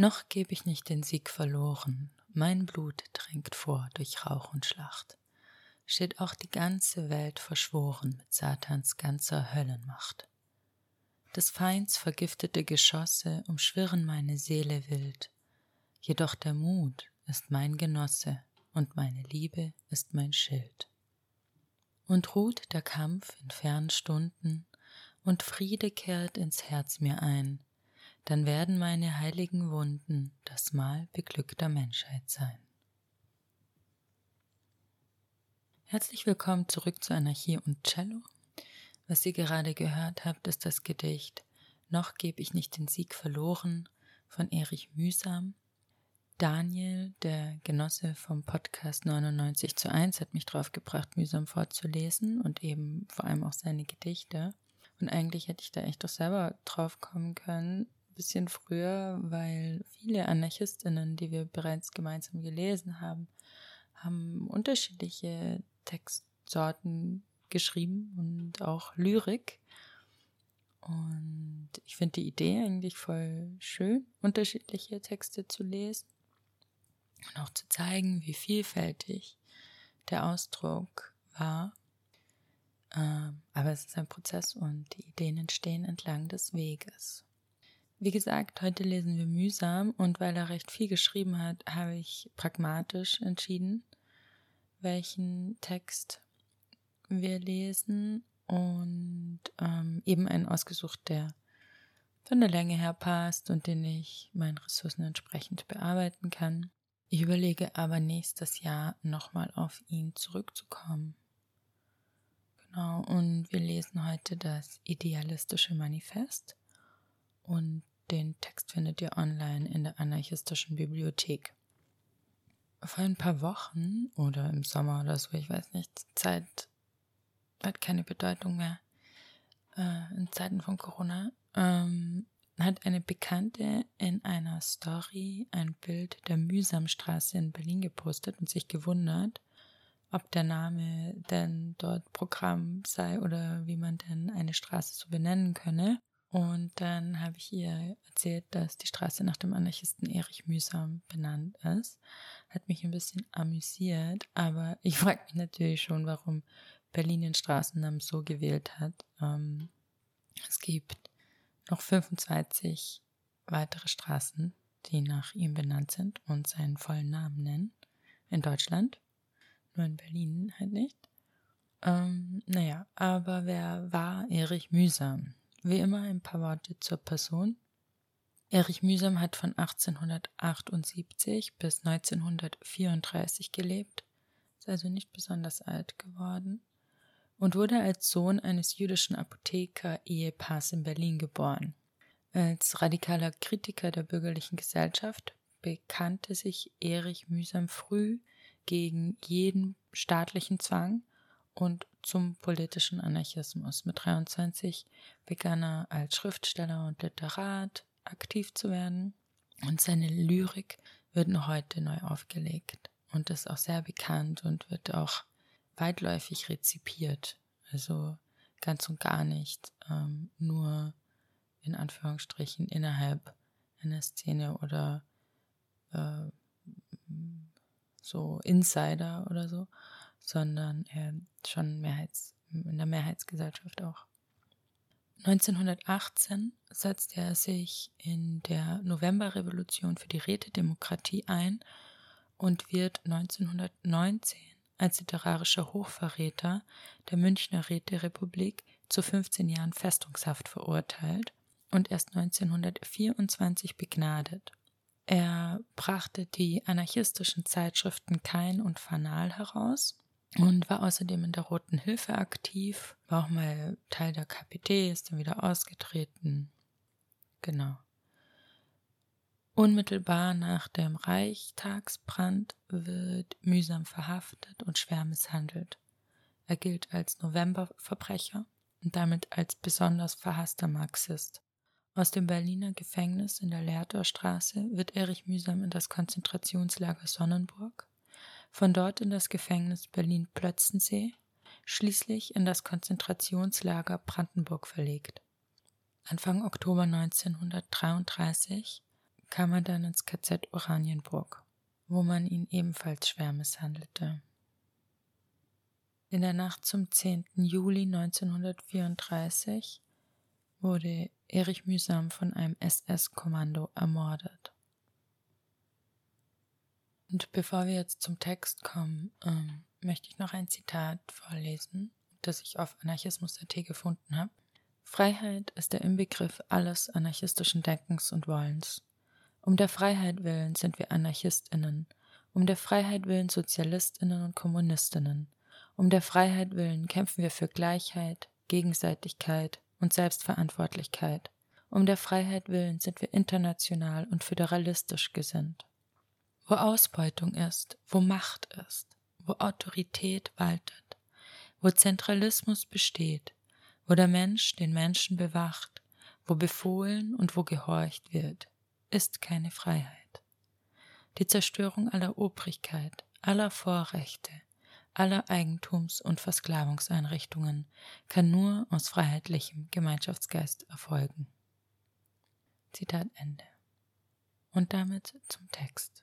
Noch geb ich nicht den Sieg verloren, mein Blut drängt vor durch Rauch und Schlacht. Steht auch die ganze Welt verschworen mit Satans ganzer Höllenmacht. Des Feinds vergiftete Geschosse umschwirren meine Seele wild, jedoch der Mut ist mein Genosse und meine Liebe ist mein Schild. Und ruht der Kampf in fernen Stunden, und Friede kehrt ins Herz mir ein, dann werden meine heiligen Wunden das Mal beglückter Menschheit sein. Herzlich willkommen zurück zu Anarchie und Cello. Was ihr gerade gehört habt, ist das Gedicht Noch gebe ich nicht den Sieg verloren von Erich Mühsam. Daniel, der Genosse vom Podcast 99 zu 1, hat mich drauf gebracht, mühsam vorzulesen und eben vor allem auch seine Gedichte. Und eigentlich hätte ich da echt doch selber drauf kommen können, bisschen früher, weil viele Anarchistinnen, die wir bereits gemeinsam gelesen haben, haben unterschiedliche Textsorten geschrieben und auch Lyrik. Und ich finde die Idee eigentlich voll schön, unterschiedliche Texte zu lesen und auch zu zeigen, wie vielfältig der Ausdruck war. Ähm, aber es ist ein Prozess und die Ideen entstehen entlang des Weges. Wie gesagt, heute lesen wir mühsam und weil er recht viel geschrieben hat, habe ich pragmatisch entschieden, welchen Text wir lesen und ähm, eben einen ausgesucht, der von der Länge her passt und den ich meinen Ressourcen entsprechend bearbeiten kann. Ich überlege aber nächstes Jahr nochmal auf ihn zurückzukommen. Genau, und wir lesen heute das Idealistische Manifest und den Text findet ihr online in der anarchistischen Bibliothek. Vor ein paar Wochen oder im Sommer oder so, ich weiß nicht, Zeit hat keine Bedeutung mehr äh, in Zeiten von Corona, ähm, hat eine Bekannte in einer Story ein Bild der Mühsamstraße in Berlin gepostet und sich gewundert, ob der Name denn dort Programm sei oder wie man denn eine Straße so benennen könne. Und dann habe ich ihr erzählt, dass die Straße nach dem Anarchisten Erich Mühsam benannt ist. Hat mich ein bisschen amüsiert, aber ich frage mich natürlich schon, warum Berlin den Straßennamen so gewählt hat. Ähm, es gibt noch 25 weitere Straßen, die nach ihm benannt sind und seinen vollen Namen nennen. In Deutschland. Nur in Berlin halt nicht. Ähm, naja, aber wer war Erich Mühsam? Wie immer ein paar Worte zur Person. Erich Mühsam hat von 1878 bis 1934 gelebt, ist also nicht besonders alt geworden und wurde als Sohn eines jüdischen Apotheker-Ehepaars in Berlin geboren. Als radikaler Kritiker der bürgerlichen Gesellschaft bekannte sich Erich Mühsam früh gegen jeden staatlichen Zwang und zum politischen Anarchismus. Mit 23 begann er als Schriftsteller und Literat aktiv zu werden und seine Lyrik wird noch heute neu aufgelegt und ist auch sehr bekannt und wird auch weitläufig rezipiert. Also ganz und gar nicht ähm, nur in Anführungsstrichen innerhalb einer Szene oder äh, so Insider oder so, sondern äh, schon Mehrheits, in der Mehrheitsgesellschaft auch. 1918 setzte er sich in der Novemberrevolution für die Rätedemokratie ein und wird 1919 als literarischer Hochverräter der Münchner Räterepublik zu 15 Jahren Festungshaft verurteilt und erst 1924 begnadet. Er brachte die anarchistischen Zeitschriften Kein und Fanal heraus und war außerdem in der Roten Hilfe aktiv, war auch mal Teil der KPD, ist dann wieder ausgetreten. Genau. Unmittelbar nach dem Reichstagsbrand wird mühsam verhaftet und schwer misshandelt. Er gilt als Novemberverbrecher und damit als besonders verhasster Marxist. Aus dem Berliner Gefängnis in der Lehrtorstraße wird Erich Mühsam in das Konzentrationslager Sonnenburg von dort in das Gefängnis Berlin-Plötzensee, schließlich in das Konzentrationslager Brandenburg verlegt. Anfang Oktober 1933 kam er dann ins KZ Oranienburg, wo man ihn ebenfalls schwer misshandelte. In der Nacht zum 10. Juli 1934 wurde Erich Mühsam von einem SS-Kommando ermordet. Und bevor wir jetzt zum Text kommen, ähm, möchte ich noch ein Zitat vorlesen, das ich auf anarchismus.at gefunden habe. Freiheit ist der Inbegriff alles anarchistischen Denkens und Wollens. Um der Freiheit willen sind wir Anarchistinnen, um der Freiheit willen Sozialistinnen und Kommunistinnen, um der Freiheit willen kämpfen wir für Gleichheit, Gegenseitigkeit und Selbstverantwortlichkeit. Um der Freiheit willen sind wir international und föderalistisch gesinnt. Wo Ausbeutung ist, wo Macht ist, wo Autorität waltet, wo Zentralismus besteht, wo der Mensch den Menschen bewacht, wo befohlen und wo gehorcht wird, ist keine Freiheit. Die Zerstörung aller Obrigkeit, aller Vorrechte, aller Eigentums- und Versklavungseinrichtungen kann nur aus freiheitlichem Gemeinschaftsgeist erfolgen. Zitat Ende. Und damit zum Text.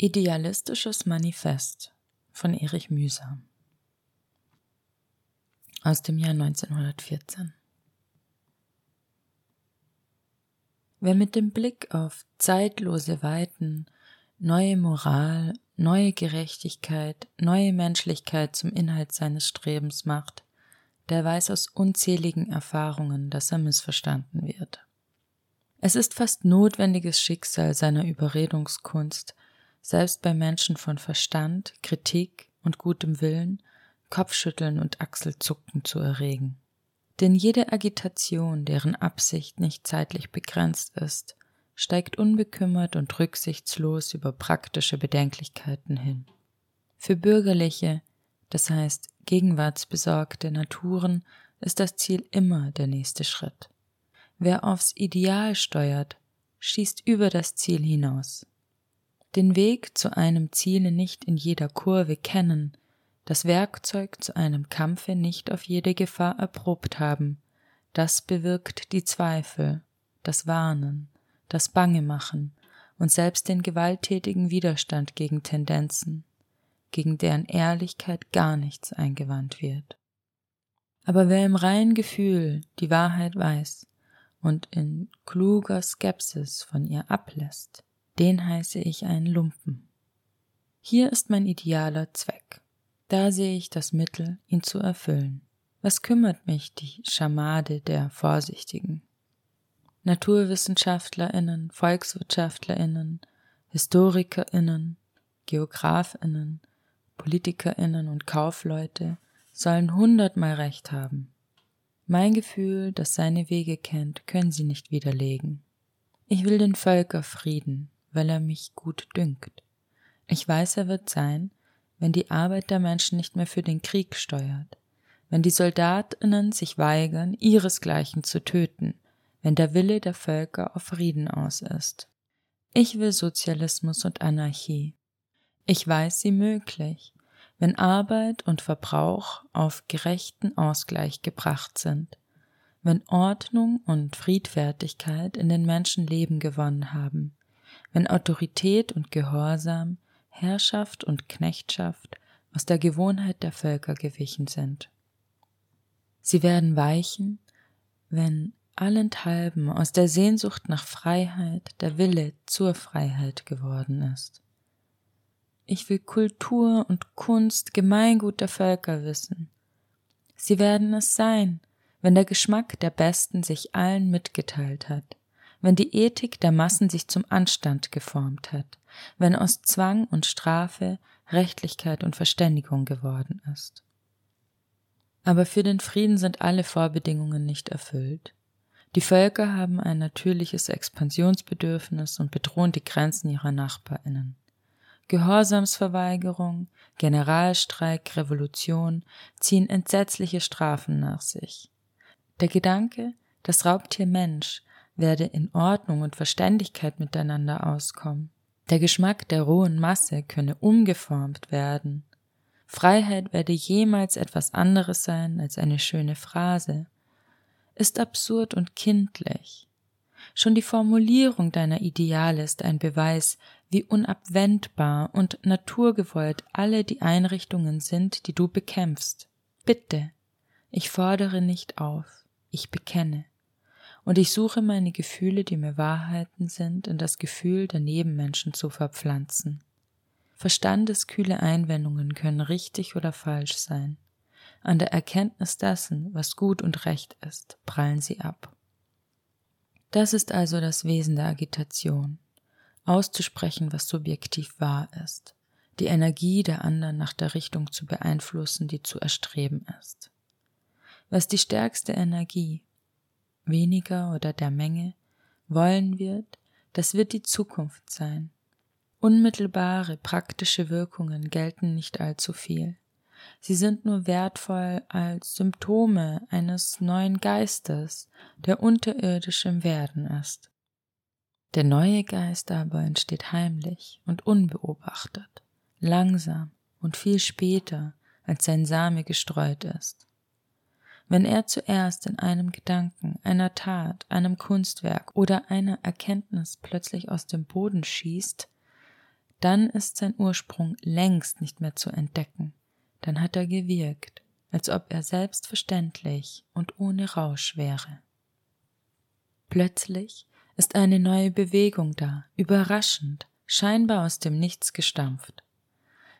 Idealistisches Manifest von Erich Mühsam aus dem Jahr 1914. Wer mit dem Blick auf zeitlose Weiten neue Moral, neue Gerechtigkeit, neue Menschlichkeit zum Inhalt seines Strebens macht, der weiß aus unzähligen Erfahrungen, dass er missverstanden wird. Es ist fast notwendiges Schicksal seiner Überredungskunst, selbst bei Menschen von Verstand, Kritik und gutem Willen, Kopfschütteln und Achselzucken zu erregen. Denn jede Agitation, deren Absicht nicht zeitlich begrenzt ist, steigt unbekümmert und rücksichtslos über praktische Bedenklichkeiten hin. Für bürgerliche, das heißt gegenwartsbesorgte Naturen ist das Ziel immer der nächste Schritt. Wer aufs Ideal steuert, schießt über das Ziel hinaus den Weg zu einem Ziele nicht in jeder Kurve kennen, das Werkzeug zu einem Kampfe nicht auf jede Gefahr erprobt haben, das bewirkt die Zweifel, das Warnen, das Bangemachen und selbst den gewalttätigen Widerstand gegen Tendenzen, gegen deren Ehrlichkeit gar nichts eingewandt wird. Aber wer im reinen Gefühl die Wahrheit weiß und in kluger Skepsis von ihr ablässt, den heiße ich einen Lumpen. Hier ist mein idealer Zweck. Da sehe ich das Mittel, ihn zu erfüllen. Was kümmert mich die Schamade der Vorsichtigen? Naturwissenschaftlerinnen, Volkswirtschaftlerinnen, Historikerinnen, Geografinnen, Politikerinnen und Kaufleute sollen hundertmal recht haben. Mein Gefühl, das seine Wege kennt, können sie nicht widerlegen. Ich will den Völkerfrieden, weil er mich gut dünkt. Ich weiß, er wird sein, wenn die Arbeit der Menschen nicht mehr für den Krieg steuert, wenn die Soldatinnen sich weigern, ihresgleichen zu töten, wenn der Wille der Völker auf Frieden aus ist. Ich will Sozialismus und Anarchie. Ich weiß sie möglich, wenn Arbeit und Verbrauch auf gerechten Ausgleich gebracht sind, wenn Ordnung und Friedfertigkeit in den Menschen Leben gewonnen haben, wenn Autorität und Gehorsam, Herrschaft und Knechtschaft aus der Gewohnheit der Völker gewichen sind. Sie werden weichen, wenn allenthalben aus der Sehnsucht nach Freiheit der Wille zur Freiheit geworden ist. Ich will Kultur und Kunst Gemeingut der Völker wissen. Sie werden es sein, wenn der Geschmack der Besten sich allen mitgeteilt hat, wenn die Ethik der Massen sich zum Anstand geformt hat, wenn aus Zwang und Strafe Rechtlichkeit und Verständigung geworden ist. Aber für den Frieden sind alle Vorbedingungen nicht erfüllt. Die Völker haben ein natürliches Expansionsbedürfnis und bedrohen die Grenzen ihrer Nachbarinnen. Gehorsamsverweigerung, Generalstreik, Revolution ziehen entsetzliche Strafen nach sich. Der Gedanke, das Raubtier Mensch werde in Ordnung und Verständigkeit miteinander auskommen. Der Geschmack der rohen Masse könne umgeformt werden. Freiheit werde jemals etwas anderes sein als eine schöne Phrase, ist absurd und kindlich. Schon die Formulierung deiner Ideale ist ein Beweis, wie unabwendbar und naturgewollt alle die Einrichtungen sind, die du bekämpfst. Bitte, ich fordere nicht auf, ich bekenne. Und ich suche meine Gefühle, die mir Wahrheiten sind, in das Gefühl der Nebenmenschen zu verpflanzen. Verstandeskühle Einwendungen können richtig oder falsch sein. An der Erkenntnis dessen, was gut und recht ist, prallen sie ab. Das ist also das Wesen der Agitation auszusprechen, was subjektiv wahr ist, die Energie der anderen nach der Richtung zu beeinflussen, die zu erstreben ist. Was die stärkste Energie, weniger oder der Menge, wollen wird, das wird die Zukunft sein. Unmittelbare praktische Wirkungen gelten nicht allzu viel. Sie sind nur wertvoll als Symptome eines neuen Geistes, der unterirdisch im Werden ist. Der neue Geist aber entsteht heimlich und unbeobachtet, langsam und viel später, als sein Same gestreut ist. Wenn er zuerst in einem Gedanken, einer Tat, einem Kunstwerk oder einer Erkenntnis plötzlich aus dem Boden schießt, dann ist sein Ursprung längst nicht mehr zu entdecken, dann hat er gewirkt, als ob er selbstverständlich und ohne Rausch wäre. Plötzlich ist eine neue Bewegung da, überraschend, scheinbar aus dem Nichts gestampft.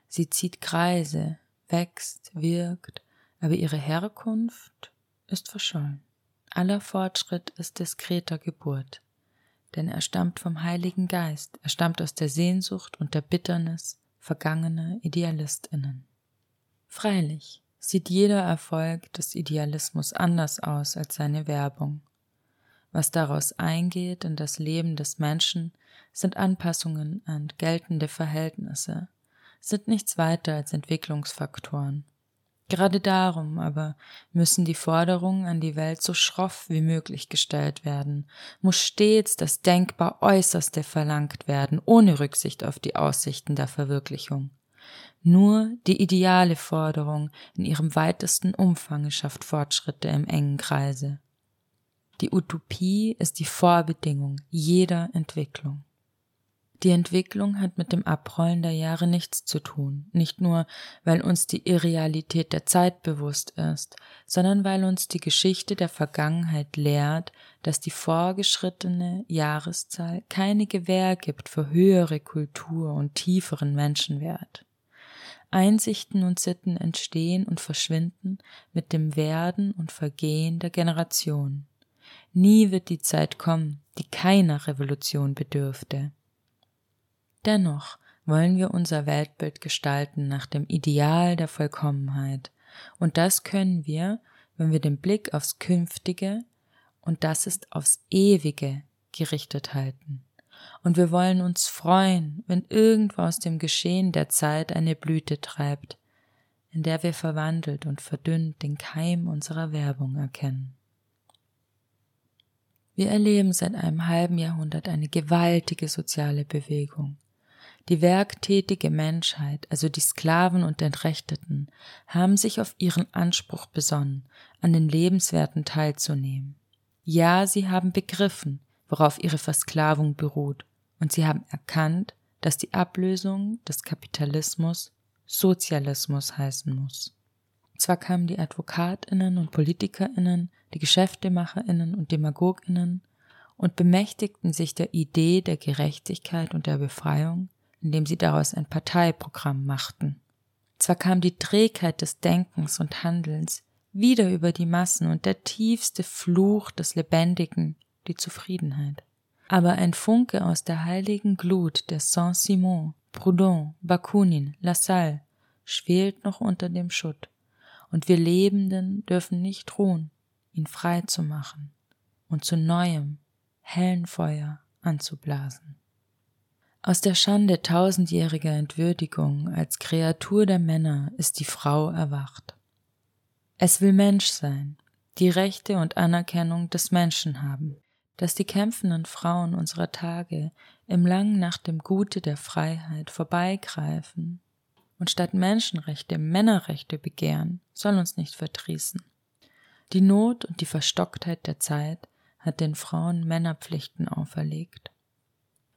Sie zieht Kreise, wächst, wirkt, aber ihre Herkunft ist verschollen. Aller Fortschritt ist diskreter Geburt, denn er stammt vom Heiligen Geist, er stammt aus der Sehnsucht und der Bitternis vergangener Idealistinnen. Freilich sieht jeder Erfolg des Idealismus anders aus als seine Werbung. Was daraus eingeht in das Leben des Menschen, sind Anpassungen an geltende Verhältnisse, sind nichts weiter als Entwicklungsfaktoren. Gerade darum aber müssen die Forderungen an die Welt so schroff wie möglich gestellt werden, muss stets das denkbar Äußerste verlangt werden, ohne Rücksicht auf die Aussichten der Verwirklichung. Nur die ideale Forderung in ihrem weitesten Umfange schafft Fortschritte im engen Kreise. Die Utopie ist die Vorbedingung jeder Entwicklung. Die Entwicklung hat mit dem Abrollen der Jahre nichts zu tun, nicht nur, weil uns die Irrealität der Zeit bewusst ist, sondern weil uns die Geschichte der Vergangenheit lehrt, dass die vorgeschrittene Jahreszahl keine Gewähr gibt für höhere Kultur und tieferen Menschenwert. Einsichten und Sitten entstehen und verschwinden mit dem Werden und Vergehen der Generation. Nie wird die Zeit kommen, die keiner Revolution bedürfte. Dennoch wollen wir unser Weltbild gestalten nach dem Ideal der Vollkommenheit, und das können wir, wenn wir den Blick aufs Künftige, und das ist aufs Ewige, gerichtet halten. Und wir wollen uns freuen, wenn irgendwo aus dem Geschehen der Zeit eine Blüte treibt, in der wir verwandelt und verdünnt den Keim unserer Werbung erkennen. Wir erleben seit einem halben Jahrhundert eine gewaltige soziale Bewegung. Die werktätige Menschheit, also die Sklaven und Entrechteten, haben sich auf ihren Anspruch besonnen, an den Lebenswerten teilzunehmen. Ja, sie haben begriffen, worauf ihre Versklavung beruht, und sie haben erkannt, dass die Ablösung des Kapitalismus Sozialismus heißen muss. Zwar kamen die Advokatinnen und Politikerinnen, die Geschäftemacherinnen und Demagoginnen und bemächtigten sich der Idee der Gerechtigkeit und der Befreiung, indem sie daraus ein Parteiprogramm machten. Zwar kam die Trägheit des Denkens und Handelns wieder über die Massen und der tiefste Fluch des Lebendigen, die Zufriedenheit. Aber ein Funke aus der heiligen Glut der Saint-Simon, Proudhon, Bakunin, Lassalle schwelt noch unter dem Schutt und wir Lebenden dürfen nicht ruhen, ihn frei zu machen. und zu neuem, hellen Feuer anzublasen. Aus der Schande tausendjähriger Entwürdigung als Kreatur der Männer ist die Frau erwacht. Es will Mensch sein, die Rechte und Anerkennung des Menschen haben, dass die kämpfenden Frauen unserer Tage im Lang nach dem Gute der Freiheit vorbeigreifen und statt Menschenrechte Männerrechte begehren, soll uns nicht verdrießen. Die Not und die Verstocktheit der Zeit hat den Frauen Männerpflichten auferlegt.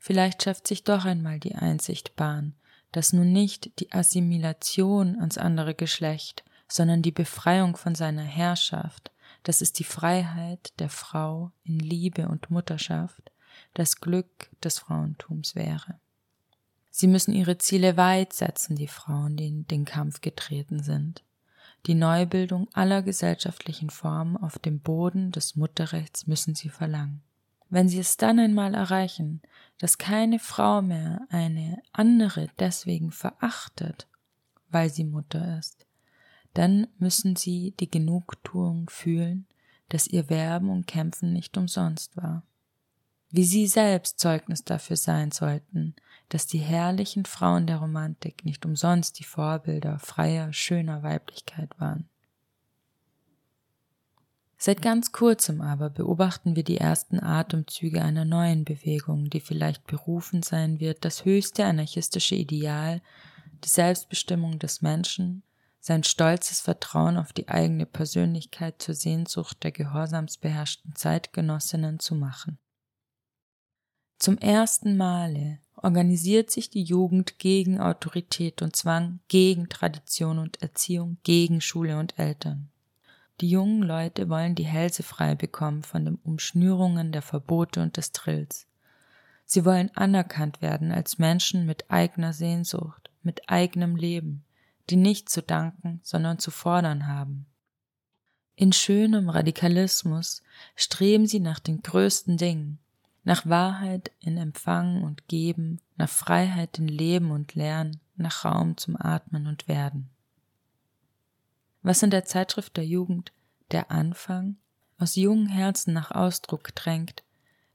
Vielleicht schafft sich doch einmal die Einsicht Bahn, dass nun nicht die Assimilation ans andere Geschlecht, sondern die Befreiung von seiner Herrschaft, das ist die Freiheit der Frau in Liebe und Mutterschaft, das Glück des Frauentums wäre. Sie müssen ihre Ziele weit setzen, die Frauen, die in den Kampf getreten sind. Die Neubildung aller gesellschaftlichen Formen auf dem Boden des Mutterrechts müssen sie verlangen. Wenn sie es dann einmal erreichen, dass keine Frau mehr eine andere deswegen verachtet, weil sie Mutter ist, dann müssen sie die Genugtuung fühlen, dass ihr Werben und Kämpfen nicht umsonst war. Wie sie selbst Zeugnis dafür sein sollten, dass die herrlichen Frauen der Romantik nicht umsonst die Vorbilder freier, schöner Weiblichkeit waren. Seit ganz kurzem aber beobachten wir die ersten Atemzüge einer neuen Bewegung, die vielleicht berufen sein wird, das höchste anarchistische Ideal, die Selbstbestimmung des Menschen, sein stolzes Vertrauen auf die eigene Persönlichkeit zur Sehnsucht der gehorsamsbeherrschten Zeitgenossinnen zu machen. Zum ersten Male organisiert sich die Jugend gegen Autorität und Zwang, gegen Tradition und Erziehung, gegen Schule und Eltern. Die jungen Leute wollen die Hälse frei bekommen von den Umschnürungen der Verbote und des Trills. Sie wollen anerkannt werden als Menschen mit eigener Sehnsucht, mit eigenem Leben, die nicht zu danken, sondern zu fordern haben. In schönem Radikalismus streben sie nach den größten Dingen, nach Wahrheit in Empfangen und Geben, nach Freiheit in Leben und Lernen, nach Raum zum Atmen und Werden. Was in der Zeitschrift der Jugend der Anfang aus jungen Herzen nach Ausdruck drängt,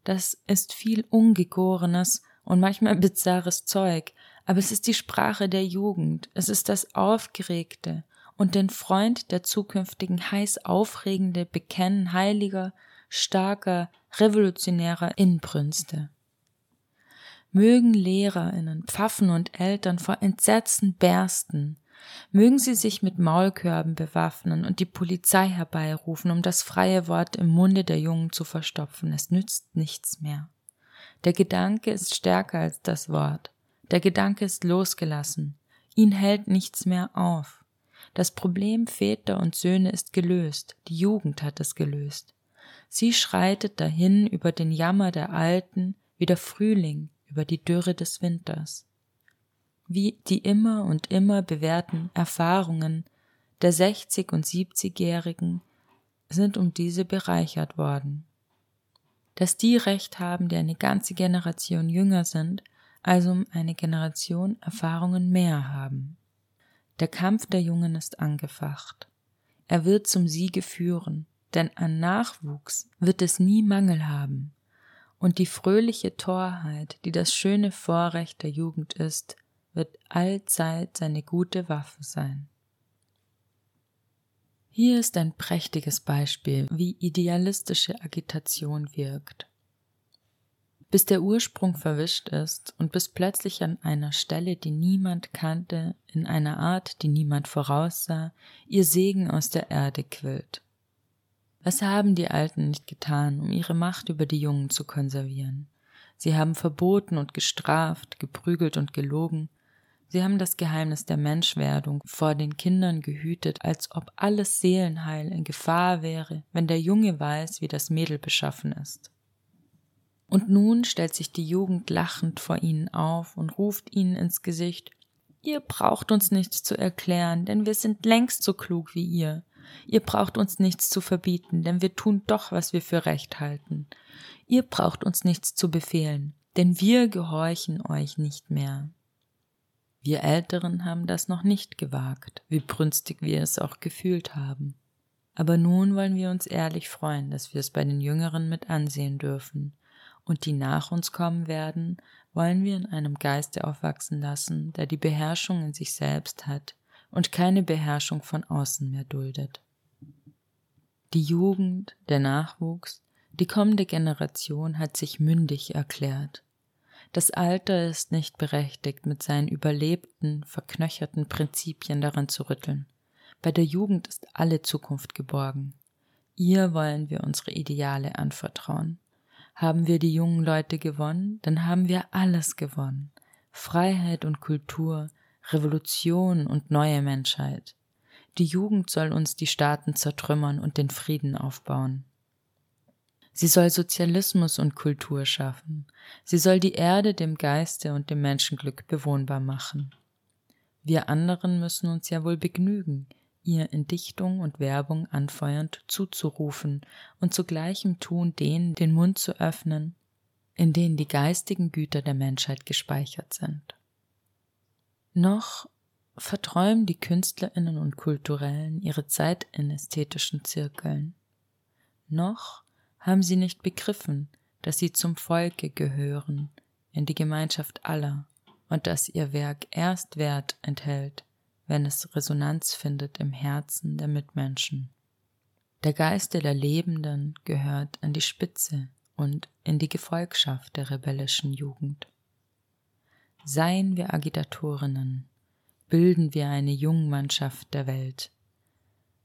das ist viel ungegorenes und manchmal bizarres Zeug, aber es ist die Sprache der Jugend, es ist das Aufgeregte und den Freund der zukünftigen heiß aufregende Bekennen heiliger, starker, revolutionärer Inbrünste. Mögen Lehrerinnen, Pfaffen und Eltern vor Entsetzen bersten, mögen sie sich mit Maulkörben bewaffnen und die Polizei herbeirufen, um das freie Wort im Munde der Jungen zu verstopfen, es nützt nichts mehr. Der Gedanke ist stärker als das Wort. Der Gedanke ist losgelassen. Ihn hält nichts mehr auf. Das Problem Väter und Söhne ist gelöst. Die Jugend hat es gelöst. Sie schreitet dahin über den Jammer der Alten wie der Frühling über die Dürre des Winters. Wie die immer und immer bewährten Erfahrungen der 60 und 70-Jährigen sind um diese bereichert worden. Dass die Recht haben, die eine ganze Generation jünger sind, also um eine Generation Erfahrungen mehr haben. Der Kampf der Jungen ist angefacht. Er wird zum Siege führen, denn an Nachwuchs wird es nie Mangel haben, und die fröhliche Torheit, die das schöne Vorrecht der Jugend ist, wird allzeit seine gute Waffe sein. Hier ist ein prächtiges Beispiel, wie idealistische Agitation wirkt. Bis der Ursprung verwischt ist und bis plötzlich an einer Stelle, die niemand kannte, in einer Art, die niemand voraussah, ihr Segen aus der Erde quillt. Was haben die Alten nicht getan, um ihre Macht über die Jungen zu konservieren? Sie haben verboten und gestraft, geprügelt und gelogen. Sie haben das Geheimnis der Menschwerdung vor den Kindern gehütet, als ob alles Seelenheil in Gefahr wäre, wenn der Junge weiß, wie das Mädel beschaffen ist. Und nun stellt sich die Jugend lachend vor ihnen auf und ruft ihnen ins Gesicht Ihr braucht uns nichts zu erklären, denn wir sind längst so klug wie ihr. Ihr braucht uns nichts zu verbieten, denn wir tun doch, was wir für recht halten. Ihr braucht uns nichts zu befehlen, denn wir gehorchen euch nicht mehr. Wir Älteren haben das noch nicht gewagt, wie brünstig wir es auch gefühlt haben. Aber nun wollen wir uns ehrlich freuen, dass wir es bei den Jüngeren mit ansehen dürfen. Und die nach uns kommen werden, wollen wir in einem Geiste aufwachsen lassen, der die Beherrschung in sich selbst hat und keine Beherrschung von außen mehr duldet. Die Jugend, der Nachwuchs, die kommende Generation hat sich mündig erklärt. Das Alter ist nicht berechtigt, mit seinen überlebten, verknöcherten Prinzipien daran zu rütteln. Bei der Jugend ist alle Zukunft geborgen. Ihr wollen wir unsere Ideale anvertrauen. Haben wir die jungen Leute gewonnen, dann haben wir alles gewonnen. Freiheit und Kultur, Revolution und neue Menschheit. Die Jugend soll uns die Staaten zertrümmern und den Frieden aufbauen. Sie soll Sozialismus und Kultur schaffen. Sie soll die Erde dem Geiste und dem Menschenglück bewohnbar machen. Wir anderen müssen uns ja wohl begnügen, ihr in Dichtung und Werbung anfeuernd zuzurufen und zu gleichem Tun denen den Mund zu öffnen, in denen die geistigen Güter der Menschheit gespeichert sind. Noch verträumen die Künstlerinnen und Kulturellen ihre Zeit in ästhetischen Zirkeln. Noch haben sie nicht begriffen, dass sie zum Volke gehören, in die Gemeinschaft aller, und dass ihr Werk erst Wert enthält, wenn es Resonanz findet im Herzen der Mitmenschen. Der Geist der Lebenden gehört an die Spitze und in die Gefolgschaft der rebellischen Jugend. Seien wir Agitatorinnen, bilden wir eine Jungmannschaft der Welt,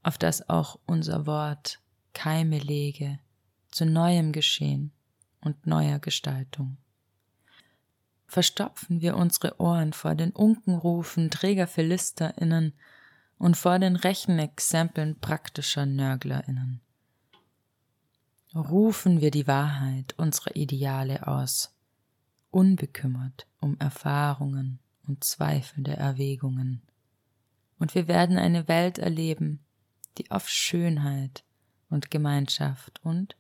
auf das auch unser Wort Keime lege zu neuem Geschehen und neuer Gestaltung verstopfen wir unsere Ohren vor den Unkenrufen träger PhilisterInnen und vor den Rechenexempeln praktischer NörglerInnen. Rufen wir die Wahrheit unserer Ideale aus, unbekümmert um Erfahrungen und zweifelnde Erwägungen. Und wir werden eine Welt erleben, die auf Schönheit und Gemeinschaft und,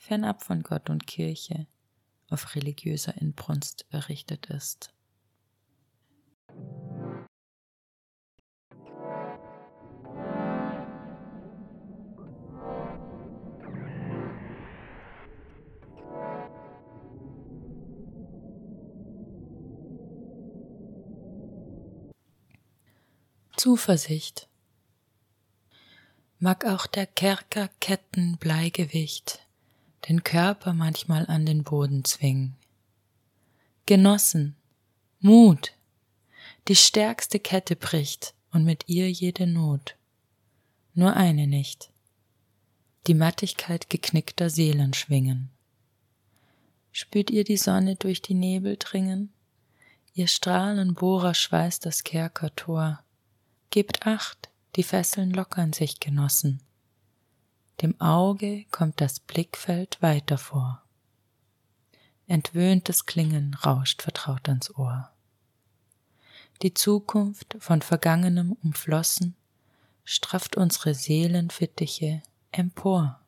fernab von Gott und Kirche, auf religiöser Inbrunst errichtet ist. Zuversicht. Mag auch der Kerker Ketten Bleigewicht den Körper manchmal an den Boden zwingen. Genossen, Mut, die stärkste Kette bricht und mit ihr jede Not. Nur eine nicht. Die Mattigkeit geknickter Seelen schwingen. Spürt ihr die Sonne durch die Nebel dringen? Ihr Strahlenbohrer schweißt das Kerkertor. Gebt acht, die Fesseln lockern sich, Genossen. Dem Auge kommt das Blickfeld weiter vor. Entwöhntes Klingen rauscht vertraut ans Ohr. Die Zukunft von Vergangenem umflossen, strafft unsere Seelenfittiche empor.